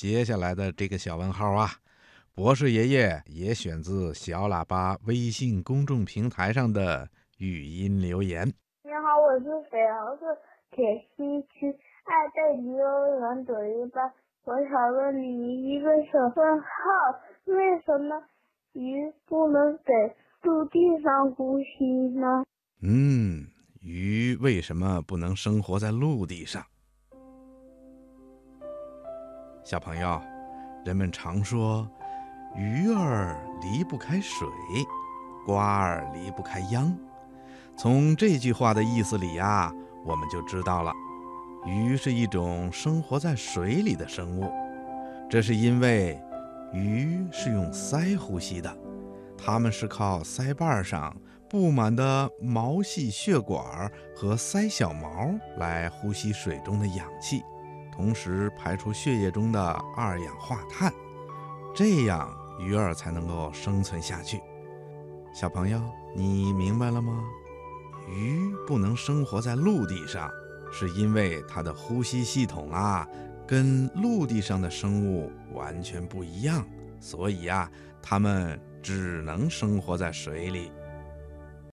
接下来的这个小问号啊，博士爷爷也选自小喇叭微信公众平台上的语音留言。你好，我是沈阳市铁西区爱贝尼幼儿园朵一班。我想问你一个小问号：为什么鱼不能在陆地上呼吸呢？嗯，鱼为什么不能生活在陆地上？小朋友，人们常说“鱼儿离不开水，瓜儿离不开秧”。从这句话的意思里呀，我们就知道了，鱼是一种生活在水里的生物。这是因为鱼是用鳃呼吸的，它们是靠鳃瓣上布满的毛细血管和鳃小毛来呼吸水中的氧气。同时排出血液中的二氧化碳，这样鱼儿才能够生存下去。小朋友，你明白了吗？鱼不能生活在陆地上，是因为它的呼吸系统啊，跟陆地上的生物完全不一样，所以呀，它们只能生活在水里。